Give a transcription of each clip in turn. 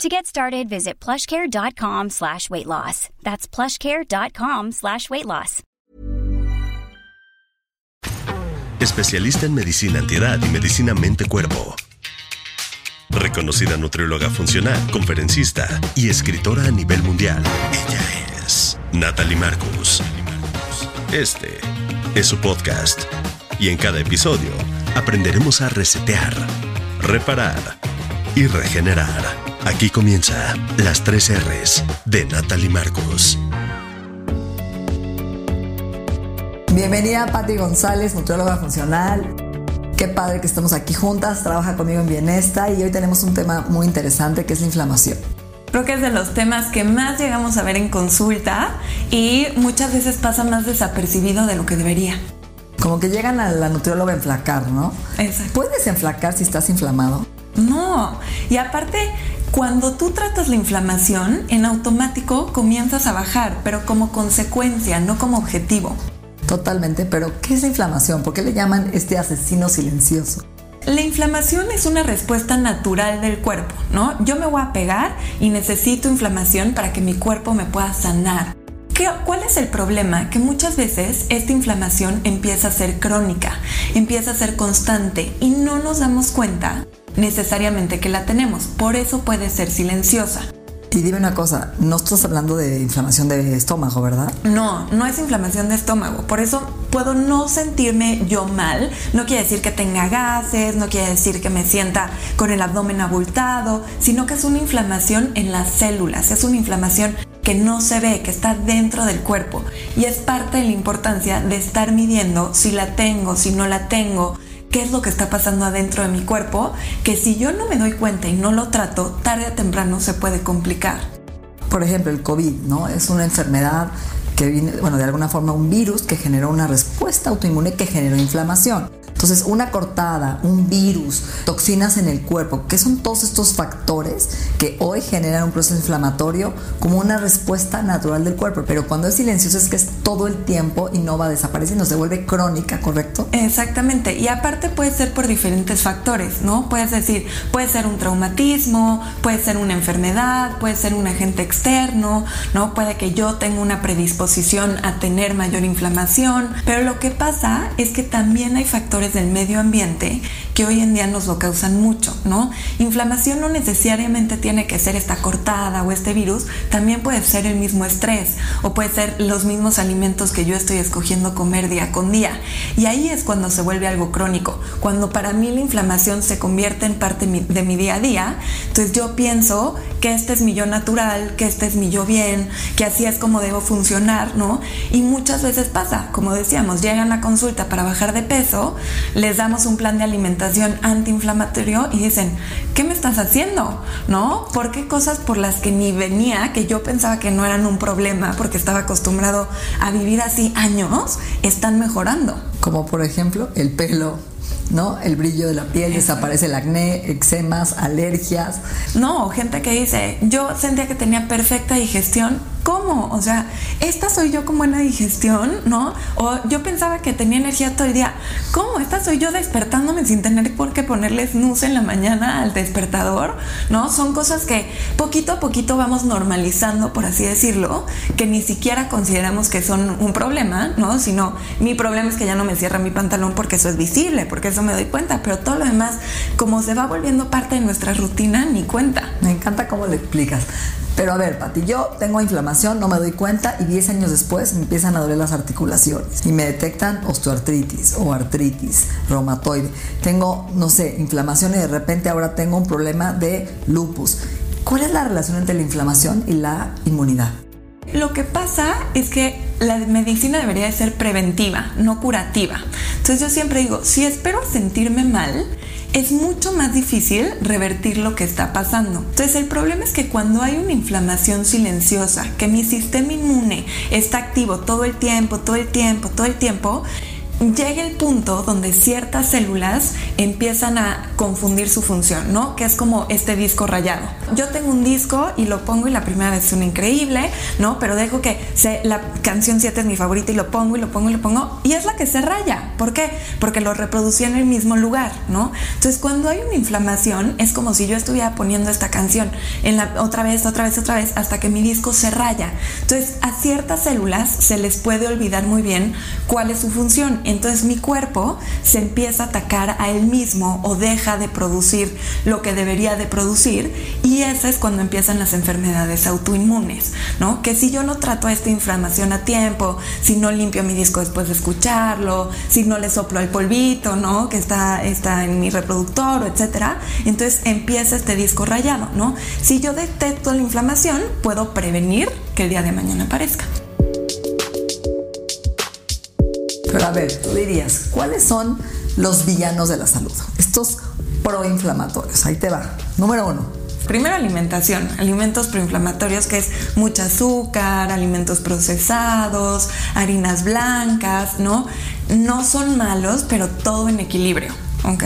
To get started, visit plushcare.com slash weight loss. That's plushcare.com slash weight loss. Especialista en medicina antiedad y medicina mente-cuerpo. Reconocida nutrióloga funcional, conferencista y escritora a nivel mundial. Ella es Natalie Marcus. Este es su podcast. Y en cada episodio aprenderemos a resetear, reparar y regenerar. Aquí comienza las tres R's de Natalie Marcos. Bienvenida Patti González, nutrióloga funcional. Qué padre que estamos aquí juntas, trabaja conmigo en Bienesta y hoy tenemos un tema muy interesante que es la inflamación. Creo que es de los temas que más llegamos a ver en consulta y muchas veces pasa más desapercibido de lo que debería. Como que llegan a la nutrióloga a enflacar, ¿no? Exacto. ¿Puedes enflacar si estás inflamado? No, y aparte, cuando tú tratas la inflamación, en automático comienzas a bajar, pero como consecuencia, no como objetivo. Totalmente, pero ¿qué es la inflamación? ¿Por qué le llaman este asesino silencioso? La inflamación es una respuesta natural del cuerpo, ¿no? Yo me voy a pegar y necesito inflamación para que mi cuerpo me pueda sanar. ¿Qué, ¿Cuál es el problema? Que muchas veces esta inflamación empieza a ser crónica, empieza a ser constante y no nos damos cuenta necesariamente que la tenemos. Por eso puede ser silenciosa. Y dime una cosa, no estás hablando de inflamación de estómago, ¿verdad? No, no es inflamación de estómago. Por eso puedo no sentirme yo mal. No quiere decir que tenga gases, no quiere decir que me sienta con el abdomen abultado, sino que es una inflamación en las células. Es una inflamación que no se ve, que está dentro del cuerpo. Y es parte de la importancia de estar midiendo si la tengo, si no la tengo, qué es lo que está pasando adentro de mi cuerpo, que si yo no me doy cuenta y no lo trato, tarde o temprano se puede complicar. Por ejemplo, el COVID, ¿no? Es una enfermedad que viene, bueno, de alguna forma un virus que generó una respuesta autoinmune que generó inflamación. Entonces, una cortada, un virus, toxinas en el cuerpo, ¿qué son todos estos factores que hoy generan un proceso inflamatorio como una respuesta natural del cuerpo. Pero cuando es silencioso es que es todo el tiempo y no va desapareciendo, se vuelve crónica, ¿correcto? Exactamente. Y aparte puede ser por diferentes factores, ¿no? Puedes decir, puede ser un traumatismo, puede ser una enfermedad, puede ser un agente externo, ¿no? Puede que yo tenga una predisposición a tener mayor inflamación. Pero lo que pasa es que también hay factores del medio ambiente que hoy en día nos lo causan mucho, ¿no? Inflamación no necesariamente tiene que ser esta cortada o este virus, también puede ser el mismo estrés o puede ser los mismos alimentos que yo estoy escogiendo comer día con día. Y ahí es cuando se vuelve algo crónico, cuando para mí la inflamación se convierte en parte de mi día a día, entonces yo pienso que este es mi yo natural, que este es mi yo bien, que así es como debo funcionar, ¿no? Y muchas veces pasa, como decíamos, llegan a consulta para bajar de peso, les damos un plan de alimentación antiinflamatorio y dicen, ¿qué me estás haciendo? ¿No? ¿Por qué cosas por las que ni venía, que yo pensaba que no eran un problema porque estaba acostumbrado a vivir así años, están mejorando? Como por ejemplo el pelo, ¿no? El brillo de la piel, desaparece el acné, eczemas, alergias. No, gente que dice, yo sentía que tenía perfecta digestión ¿Cómo? O sea, esta soy yo con buena digestión, ¿no? O yo pensaba que tenía energía todo el día. ¿Cómo? Esta soy yo despertándome sin tener por qué ponerle snooze en la mañana al despertador, ¿no? Son cosas que poquito a poquito vamos normalizando, por así decirlo, que ni siquiera consideramos que son un problema, ¿no? Sino mi problema es que ya no me cierra mi pantalón porque eso es visible, porque eso me doy cuenta, pero todo lo demás, como se va volviendo parte de nuestra rutina, ni cuenta. Me encanta cómo lo explicas. Pero a ver, Pati, yo tengo inflamación, no me doy cuenta y 10 años después me empiezan a doler las articulaciones y me detectan osteoartritis o artritis reumatoide. Tengo, no sé, inflamación y de repente ahora tengo un problema de lupus. ¿Cuál es la relación entre la inflamación y la inmunidad? Lo que pasa es que la medicina debería de ser preventiva, no curativa. Entonces yo siempre digo, si espero sentirme mal, es mucho más difícil revertir lo que está pasando. Entonces el problema es que cuando hay una inflamación silenciosa, que mi sistema inmune está activo todo el tiempo, todo el tiempo, todo el tiempo, llega el punto donde ciertas células empiezan a confundir su función, ¿no? Que es como este disco rayado. Yo tengo un disco y lo pongo y la primera vez un increíble, ¿no? Pero dejo que se, la canción 7 es mi favorita y lo pongo y lo pongo y lo pongo y es la que se raya. ¿Por qué? Porque lo reproducí en el mismo lugar, ¿no? Entonces cuando hay una inflamación es como si yo estuviera poniendo esta canción en la otra vez, otra vez, otra vez hasta que mi disco se raya. Entonces a ciertas células se les puede olvidar muy bien cuál es su función entonces mi cuerpo se empieza a atacar a él mismo o deja de producir lo que debería de producir y esa es cuando empiezan las enfermedades autoinmunes, ¿no? Que si yo no trato esta inflamación a tiempo, si no limpio mi disco después de escucharlo, si no le soplo el polvito, ¿no? Que está, está en mi reproductor, etcétera, entonces empieza este disco rayado, ¿no? Si yo detecto la inflamación, puedo prevenir que el día de mañana aparezca. Pero a ver, tú dirías, ¿cuáles son los villanos de la salud? Estos proinflamatorios. Ahí te va. Número uno. Primero alimentación, alimentos proinflamatorios que es mucha azúcar, alimentos procesados, harinas blancas, ¿no? No son malos, pero todo en equilibrio, ¿ok?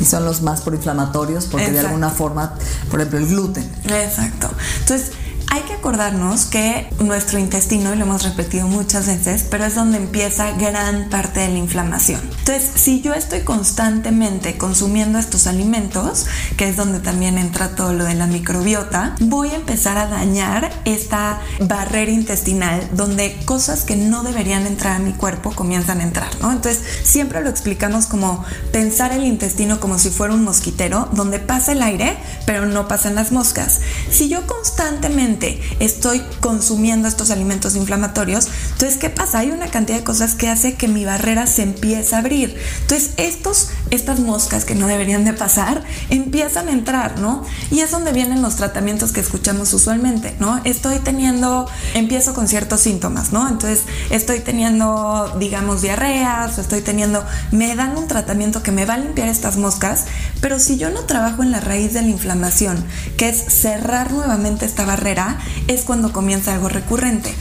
Y son los más proinflamatorios porque de alguna forma, por ejemplo, el gluten. Exacto. Entonces, hay que acordarnos que nuestro intestino, y lo hemos repetido muchas veces, pero es donde empieza gran parte de la inflamación. Entonces, si yo estoy constantemente consumiendo estos alimentos, que es donde también entra todo lo de la microbiota, voy a empezar a dañar esta barrera intestinal donde cosas que no deberían entrar a mi cuerpo comienzan a entrar, ¿no? Entonces, siempre lo explicamos como pensar el intestino como si fuera un mosquitero, donde pasa el aire, pero no pasan las moscas. Si yo constantemente estoy consumiendo estos alimentos inflamatorios, entonces, ¿qué pasa? Hay una cantidad de cosas que hace que mi barrera se empiece a abrir. Entonces, estos, estas moscas que no deberían de pasar, empiezan a entrar, ¿no? Y es donde vienen los tratamientos que escuchamos usualmente, ¿no? Estoy teniendo, empiezo con ciertos síntomas, ¿no? Entonces, estoy teniendo, digamos, diarreas, estoy teniendo, me dan un tratamiento que me va a limpiar estas moscas, pero si yo no trabajo en la raíz de la inflamación, que es cerrar nuevamente esta barrera, es cuando comienza algo recurrente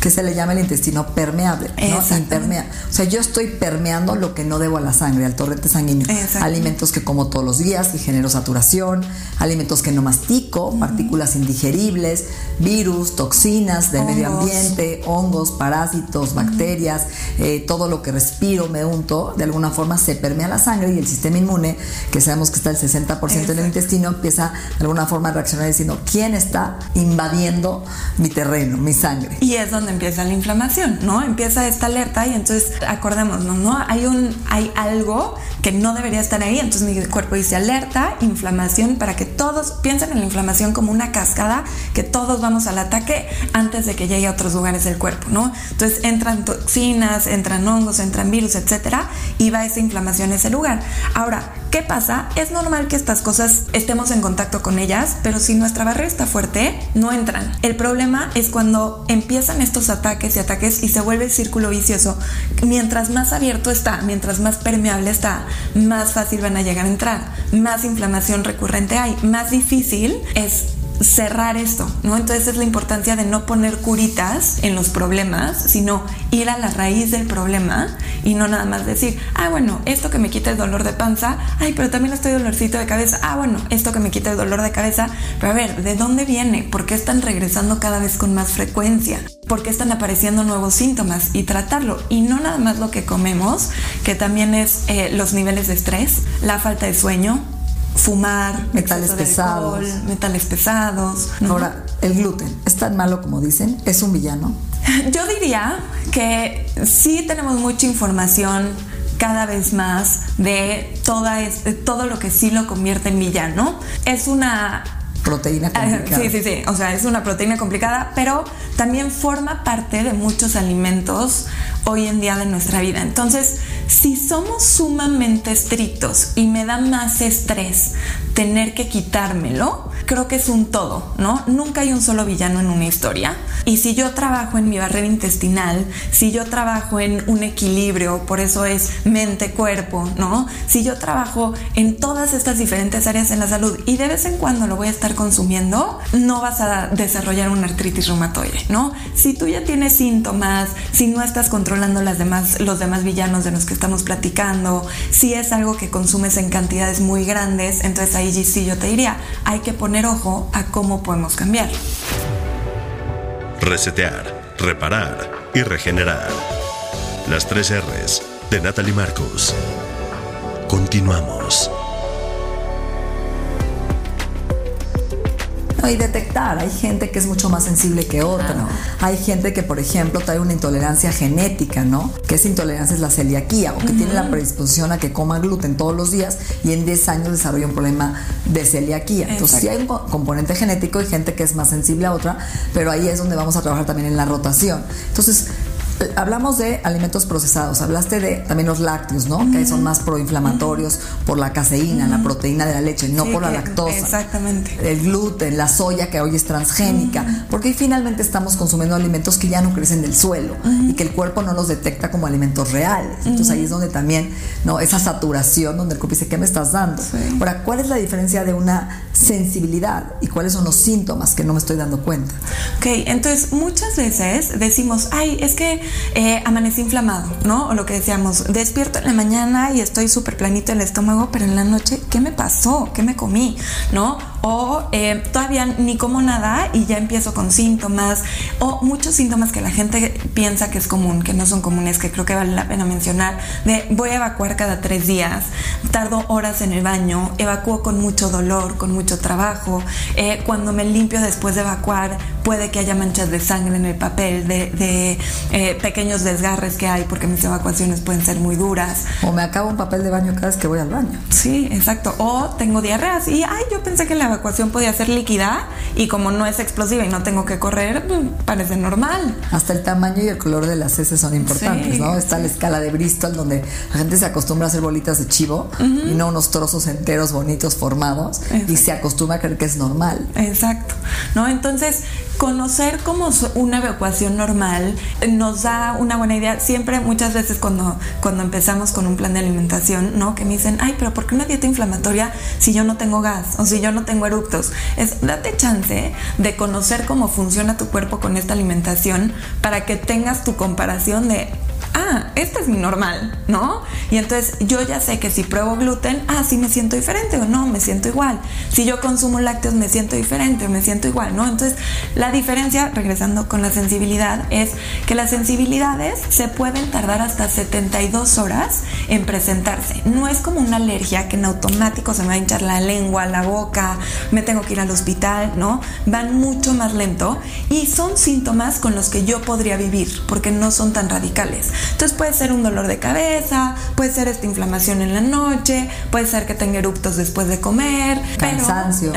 que se le llama el intestino permeable, ¿no? Impermea. O sea, yo estoy permeando lo que no debo a la sangre, al torrente sanguíneo. Alimentos que como todos los días y genero saturación, alimentos que no mastico, partículas indigeribles, virus, toxinas del medio ambiente, hongos, parásitos, bacterias, eh, todo lo que respiro, me unto, de alguna forma se permea la sangre y el sistema inmune, que sabemos que está el 60% en el intestino, empieza de alguna forma a reaccionar diciendo, ¿quién está invadiendo mi terreno, mi sangre? Y es donde empieza la inflamación, ¿no? Empieza esta alerta y entonces acordémonos, ¿no? Hay un hay algo que no debería estar ahí, entonces mi cuerpo dice alerta, inflamación para que todos piensen en la inflamación como una cascada que todos vamos al ataque antes de que llegue a otros lugares del cuerpo, ¿no? Entonces entran toxinas, entran hongos, entran virus, etcétera, y va esa inflamación a ese lugar. Ahora, ¿qué pasa? Es normal que estas cosas estemos en contacto con ellas, pero si nuestra barrera está fuerte, no entran. El problema es cuando empiezan estos ataques y ataques y se vuelve el círculo vicioso. Mientras más abierto está, mientras más permeable está, más fácil van a llegar a entrar, más inflamación recurrente hay, más difícil es cerrar esto, ¿no? Entonces es la importancia de no poner curitas en los problemas, sino ir a la raíz del problema y no nada más decir, ah, bueno, esto que me quita el dolor de panza, ay, pero también estoy dolorcito de cabeza, ah, bueno, esto que me quita el dolor de cabeza, pero a ver, ¿de dónde viene? ¿Por qué están regresando cada vez con más frecuencia? ¿Por qué están apareciendo nuevos síntomas? Y tratarlo. Y no nada más lo que comemos, que también es eh, los niveles de estrés, la falta de sueño, fumar, metales pesados, metales pesados. Ahora, el gluten, ¿es tan malo como dicen? ¿Es un villano? Yo diría que sí tenemos mucha información cada vez más de toda todo lo que sí lo convierte en villano. Es una proteína complicada. Sí, sí, sí. O sea, es una proteína complicada, pero también forma parte de muchos alimentos hoy en día de nuestra vida. Entonces, si somos sumamente estrictos y me da más estrés tener que quitármelo, creo que es un todo, ¿no? Nunca hay un solo villano en una historia. Y si yo trabajo en mi barrera intestinal, si yo trabajo en un equilibrio, por eso es mente-cuerpo, ¿no? Si yo trabajo en todas estas diferentes áreas en la salud y de vez en cuando lo voy a estar consumiendo, no vas a desarrollar una artritis reumatoide, ¿no? Si tú ya tienes síntomas, si no estás controlando las demás, los demás villanos de los que estamos platicando, si es algo que consumes en cantidades muy grandes, entonces ahí sí yo te diría, hay que poner ojo a cómo podemos cambiar. Resetear, reparar y regenerar. Las tres R's de Natalie Marcos. Continuamos. Y detectar, hay gente que es mucho más sensible que otra. Hay gente que, por ejemplo, trae una intolerancia genética, ¿no? Que esa intolerancia es la celiaquía o que tiene la predisposición a que coma gluten todos los días y en 10 años desarrolla un problema de celiaquía. Entonces, sí hay un componente genético y gente que es más sensible a otra, pero ahí es donde vamos a trabajar también en la rotación. Entonces, hablamos de alimentos procesados, hablaste de también los lácteos, ¿no? Que son más proinflamatorios por la caseína, la proteína de la leche, no por la lactosa. Exactamente. El gluten, la soya que hoy es transgénica, porque finalmente estamos consumiendo alimentos que ya no crecen del suelo y que el cuerpo no los detecta como alimentos reales. Entonces ahí es donde también, ¿no? Esa saturación donde el cuerpo dice, ¿qué me estás dando? Ahora, ¿cuál es la diferencia de una sensibilidad y cuáles son los síntomas que no me estoy dando cuenta? Ok, entonces muchas veces decimos, ay, es que eh, amanecí inflamado, ¿no? O lo que decíamos, despierto en la mañana y estoy súper planito el estómago, pero en la noche, ¿qué me pasó? ¿Qué me comí? ¿No? O eh, todavía ni como nada y ya empiezo con síntomas, o muchos síntomas que la gente piensa que es común, que no son comunes, que creo que vale la pena mencionar, de voy a evacuar cada tres días, tardo horas en el baño, evacúo con mucho dolor, con mucho trabajo, eh, cuando me limpio después de evacuar, puede que haya manchas de sangre en el papel, de, de eh, pequeños desgarres que hay porque mis evacuaciones pueden ser muy duras. O me acabo un papel de baño cada vez que voy al baño. Sí, exacto. O tengo diarreas y, ay, yo pensé que la evacuación podía ser líquida y como no es explosiva y no tengo que correr, mm, parece normal. Hasta el tamaño y el color de las heces son importantes, ¿no? Está la escala de Bristol donde la gente se acostumbra a hacer bolitas de chivo y no unos trozos enteros bonitos formados y se acostumbra a creer que es normal. Exacto. ¿No? Entonces, conocer cómo una evacuación normal nos da una buena idea. Siempre, muchas veces cuando, cuando empezamos con un plan de alimentación, ¿no? Que me dicen, ay, pero ¿por qué una dieta inflamatoria si yo no tengo gas o si yo no tengo eructos? Es date chance de conocer cómo funciona tu cuerpo con esta alimentación para que tengas tu comparación de ah, este es mi normal, ¿no? Y entonces yo ya sé que si pruebo gluten, ah, sí me siento diferente o no, me siento igual. Si yo consumo lácteos, me siento diferente o me siento igual, ¿no? Entonces la diferencia, regresando con la sensibilidad, es que las sensibilidades se pueden tardar hasta 72 horas en presentarse. No es como una alergia que en automático se me va a hinchar la lengua, la boca, me tengo que ir al hospital, ¿no? Van mucho más lento y son síntomas con los que yo podría vivir porque no son tan radicales. Entonces puede ser un dolor de cabeza, puede ser esta inflamación en la noche, puede ser que tenga eructos después de comer, cansancio,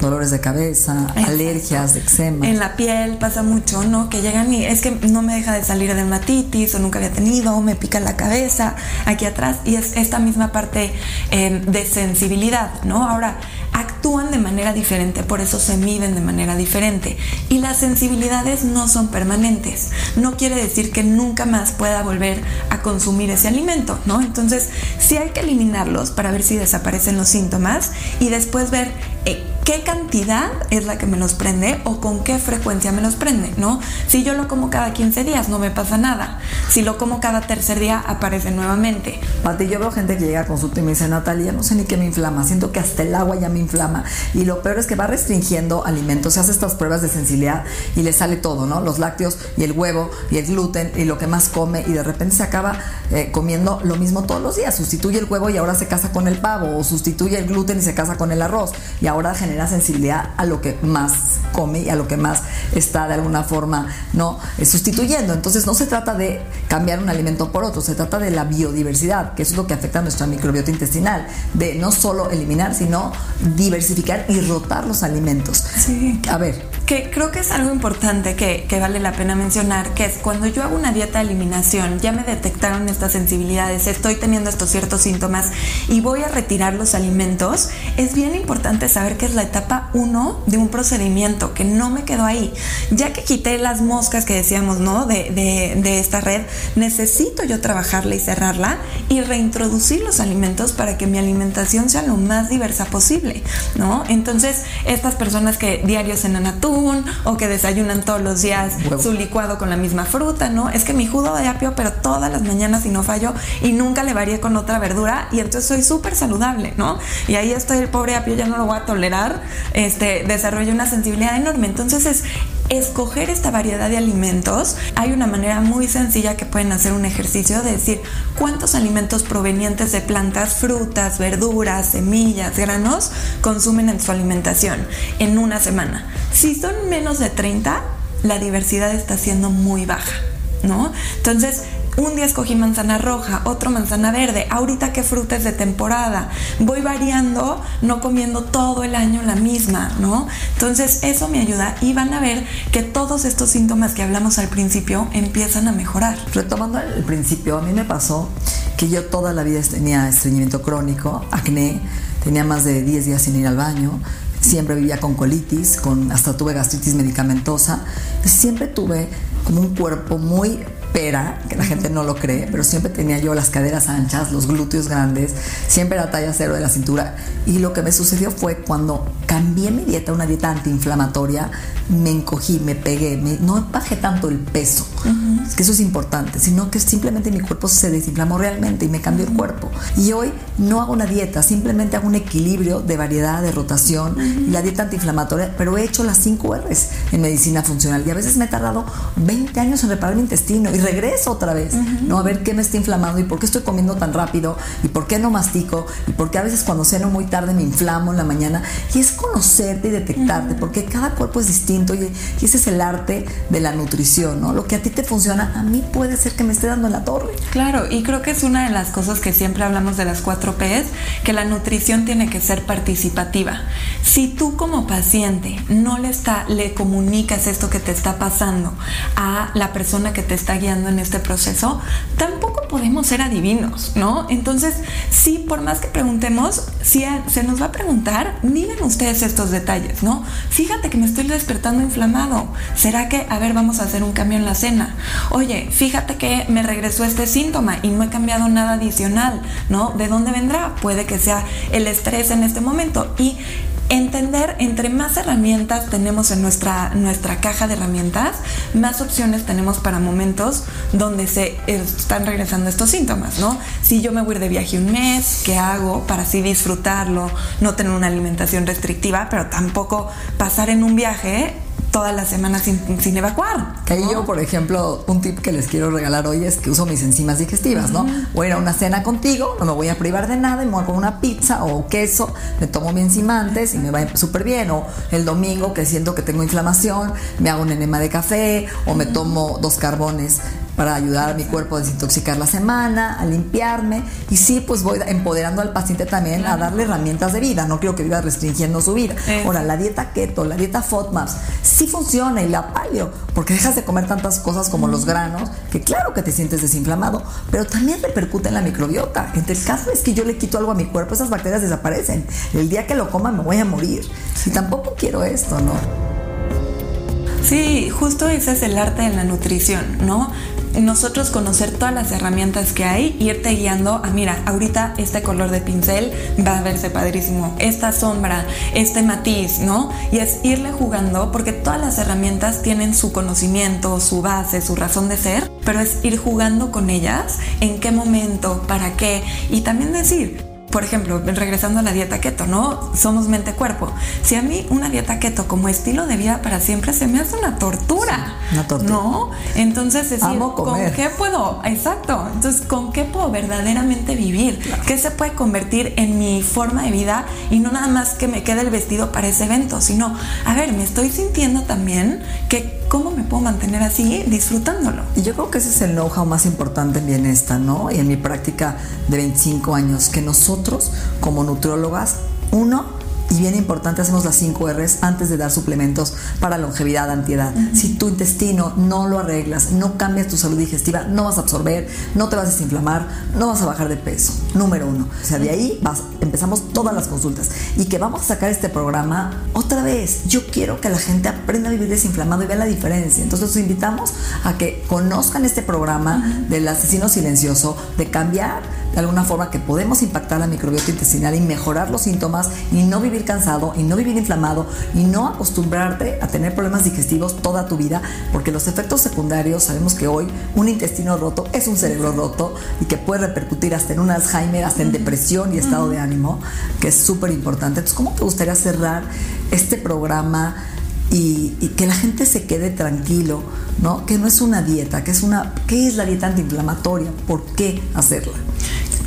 dolores de cabeza, alergias, eczema. En la piel pasa mucho, ¿no? Que llegan y es que no me deja de salir de dermatitis o nunca había tenido, me pica la cabeza aquí atrás y es esta misma parte eh, de sensibilidad, ¿no? Ahora, actúan de manera diferente, por eso se miden de manera diferente. Y las sensibilidades no son permanentes. No quiere decir que nunca más pueda volver a consumir ese alimento, ¿no? Entonces, sí hay que eliminarlos para ver si desaparecen los síntomas y después ver eh, qué cantidad es la que me los prende o con qué frecuencia me los prende, ¿no? Si yo lo como cada 15 días, no me pasa nada. Si lo como cada tercer día, aparece nuevamente. Pati, yo veo gente que llega a consulta y me dice, Natalia, no sé ni qué me inflama, siento que hasta el agua ya me inflama. Y lo peor es que va restringiendo alimentos, se hace estas pruebas de sensibilidad y le sale todo, ¿no? Los lácteos y el huevo y el gluten y lo que más come y de repente se acaba eh, comiendo lo mismo todos los días. Sustituye el huevo y ahora se casa con el pavo o sustituye el gluten y se casa con el arroz y ahora genera sensibilidad a lo que más come y a lo que más está de alguna forma no eh, sustituyendo. Entonces no se trata de cambiar un alimento por otro, se trata de la biodiversidad, que es lo que afecta a nuestra microbiota intestinal, de no solo eliminar, sino diversificar y rotar los alimentos. Sí. A ver, que creo que es algo importante que, que, vale la pena mencionar, que es cuando yo hago una dieta de eliminación, ya me detectaron estas sensibilidades, estoy teniendo estos ciertos síntomas y voy a retirar los alimentos, es bien importante saber que es la etapa 1 de un procedimiento, que no me quedo ahí. Ya que quité las moscas que decíamos, ¿no? De, de, de esta red, necesito yo trabajarla y cerrarla y reintroducir los alimentos para que mi alimentación sea lo más diversa posible, ¿no? Entonces, estas personas que diario cenan atún, o que desayunan todos los días su licuado con la misma fruta, ¿no? Es que mi jugo de apio, pero todas las mañanas y no fallo y nunca le varía con otra verdura y entonces soy súper saludable, ¿no? Y ahí estoy, el pobre apio ya no lo voy a tolerar, este, desarrollo una sensibilidad enorme. Entonces es escoger esta variedad de alimentos, hay una manera muy sencilla que pueden hacer un ejercicio de decir cuántos alimentos provenientes de plantas, frutas, verduras, semillas, granos consumen en su alimentación en una semana. Si son menos de 30, la diversidad está siendo muy baja, ¿no? Entonces, un día escogí manzana roja, otro manzana verde. Ahorita qué fruta es de temporada. Voy variando, no comiendo todo el año la misma, ¿no? Entonces eso me ayuda y van a ver que todos estos síntomas que hablamos al principio empiezan a mejorar. Retomando el principio, a mí me pasó que yo toda la vida tenía estreñimiento crónico, acné, tenía más de 10 días sin ir al baño, siempre vivía con colitis, con, hasta tuve gastritis medicamentosa, siempre tuve como un cuerpo muy que la gente no lo cree, pero siempre tenía yo las caderas anchas, los glúteos grandes, siempre era talla cero de la cintura. Y lo que me sucedió fue cuando cambié mi dieta a una dieta antiinflamatoria, me encogí, me pegué, no bajé tanto el peso, es que eso es importante, sino que simplemente mi cuerpo se desinflamó realmente y me cambió el cuerpo. Y hoy no hago una dieta, simplemente hago un equilibrio de variedad, de rotación y la dieta antiinflamatoria, pero he hecho las 5 R's en medicina funcional y a veces me he tardado 20 años en reparar mi intestino y regreso otra vez, ¿no? A ver qué me está inflamando y por qué estoy comiendo tan rápido y por qué no mastico y por qué a veces cuando ceno muy tarde me inflamo en la mañana. Y es conocerte y detectarte, porque cada cuerpo es distinto y, y, ese es el arte de la nutrición, ¿no? Lo que a ti te funciona, a mí puede ser que me esté dando la torre. Claro, y creo que es una de las cosas que siempre hablamos de las cuatro P's, que la nutrición tiene que ser participativa. Si tú como paciente no le, está, le comunicas esto que te está pasando a la persona que te está guiando, en este proceso, tampoco podemos ser adivinos, ¿no? Entonces, sí, por más que preguntemos, si se nos va a preguntar, miren ustedes estos detalles, ¿no? Fíjate que me estoy despertando inflamado. ¿Será que, a ver, vamos a hacer un cambio en la cena? Oye, fíjate que me regresó este síntoma y no he cambiado nada adicional, ¿no? ¿De dónde vendrá? Puede que sea el estrés en este momento. Y entender entre más herramientas tenemos en nuestra, nuestra caja de herramientas, más opciones tenemos para momentos donde se están regresando estos síntomas, ¿no? Si yo me voy de viaje un mes, ¿qué hago para así disfrutarlo, no tener una alimentación restrictiva, pero tampoco pasar en un viaje toda la semana sin, evacuar. Que yo, por ejemplo, un tip que les quiero regalar hoy es que uso mis enzimas digestivas, ¿no? Voy a ir a una cena contigo, no me voy a privar de nada me voy a comer una pizza o queso, me tomo mi enzima antes y me va súper bien. O el domingo que siento que tengo inflamación, me hago un enema de café o me tomo dos carbones para ayudar a mi cuerpo a desintoxicar la semana, a limpiarme. Y sí, pues voy empoderando al paciente también a darle herramientas de vida. No quiero que viva restringiendo su vida. Ahora, la dieta keto, la dieta FODMAPs, sí funciona y la paleo, porque dejas de comer tantas cosas como los granos, que claro que te sientes desinflamado, pero también repercute en la microbiota. Entre el caso es que yo le quito algo a mi cuerpo, esas bacterias desaparecen. El día que lo coma me voy a morir. Y tampoco quiero esto, ¿no? Sí, justo ese es el arte de la nutrición, ¿no? nosotros conocer todas las herramientas que hay, irte guiando a, mira, ahorita este color de pincel va a verse padrísimo, esta sombra, este matiz, ¿no? Y es irle jugando porque todas las herramientas tienen su conocimiento, su base, su razón de ser, pero es ir jugando con ellas, en qué momento, para qué, y también decir, por ejemplo, regresando a la dieta keto, ¿no? Somos mente-cuerpo. Si a mí una dieta keto como estilo de vida para siempre se me hace una tortura. una tortura. ¿No? Entonces, decir, ¿con qué puedo? Exacto. Entonces, ¿con qué puedo verdaderamente vivir? ¿Qué se puede convertir en mi forma de vida? Y no nada más que me quede el vestido para ese evento, sino, a ver, me estoy sintiendo también que cómo me puedo mantener así disfrutándolo. Y yo creo que ese es el know-how más importante en Bienesta, ¿no? Y en mi práctica de 25 años, que nosotros como nutriólogas, uno, Y bien importante, hacemos las 5 R's antes de dar suplementos para longevidad, antiedad. Si tu intestino no lo arreglas, no cambias tu salud digestiva, no vas a absorber, no te vas a desinflamar, no vas a bajar de peso. Número uno. O sea, de ahí vas, empezamos todas las consultas. Y que vamos a sacar este programa otra vez. Yo quiero que la gente aprenda a vivir desinflamado y vea la diferencia. Entonces los invitamos a que conozcan este programa del asesino silencioso, de cambiar de alguna forma que podemos impactar la microbiota intestinal y mejorar los síntomas y no vivir cansado y no vivir inflamado y no acostumbrarte a tener problemas digestivos toda tu vida, porque los efectos secundarios sabemos que hoy un intestino roto es un cerebro roto y que puede repercutir hasta en un Alzheimer, hasta en depresión y estado de ánimo, que es súper importante. Entonces, ¿cómo te gustaría cerrar este programa? Y, y, que la gente se quede tranquilo, ¿no? Que no es una dieta, que es una, ¿qué es la dieta antiinflamatoria? ¿Por qué hacerla?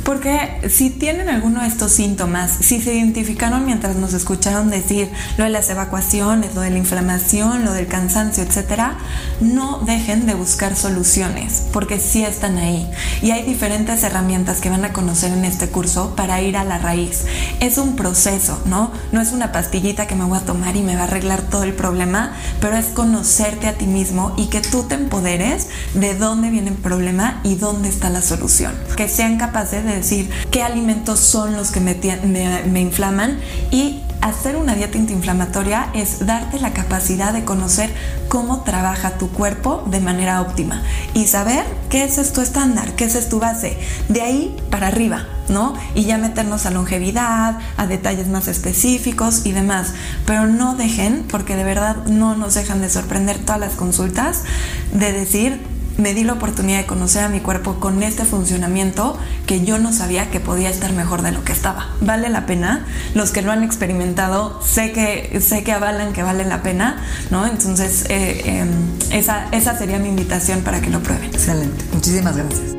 Porque si tienen alguno de estos síntomas, si se identificaron mientras nos escucharon decir lo de las evacuaciones, lo de la inflamación, lo del cansancio, etcétera, no dejen de buscar soluciones, porque sí están ahí. Y hay diferentes herramientas que van a conocer en este curso para ir a la raíz. Es un proceso, ¿no? No es una pastillita que me voy a tomar y me va a arreglar todo el problema, pero es conocerte a ti mismo y que tú te empoderes de dónde viene el problema y dónde está la solución. Que sean capaces de decir qué alimentos son los que me, inflaman y hacer una dieta antiinflamatoria es darte la capacidad de conocer cómo trabaja tu cuerpo de manera óptima y saber qué es tu estándar, qué es tu base. De ahí para arriba, ¿no? Y ya meternos a longevidad, a detalles más específicos y demás. Pero no dejen, porque de verdad no nos dejan de sorprender todas las consultas, de decir, me di la oportunidad de conocer a mi cuerpo con este funcionamiento que yo no sabía que podía estar mejor de lo que estaba. ¿Vale la pena? Los que lo han experimentado sé que, sé que avalan que vale la pena, ¿no? Entonces, eh, eh, esa, esa sería mi invitación para que lo prueben. Excelente. Muchísimas gracias.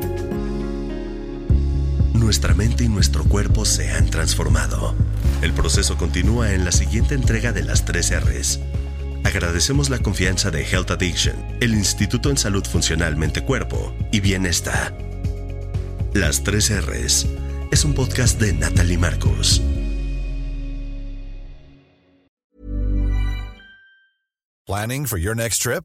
Nuestra mente y nuestro cuerpo se han transformado. El proceso continúa en la siguiente entrega de las 3 R's Agradecemos la confianza de Health Addiction, el Instituto en Salud Funcional Mente Cuerpo y Bienestar. Las 3 R's es un podcast de Natalie Marcos. Planning for your next trip?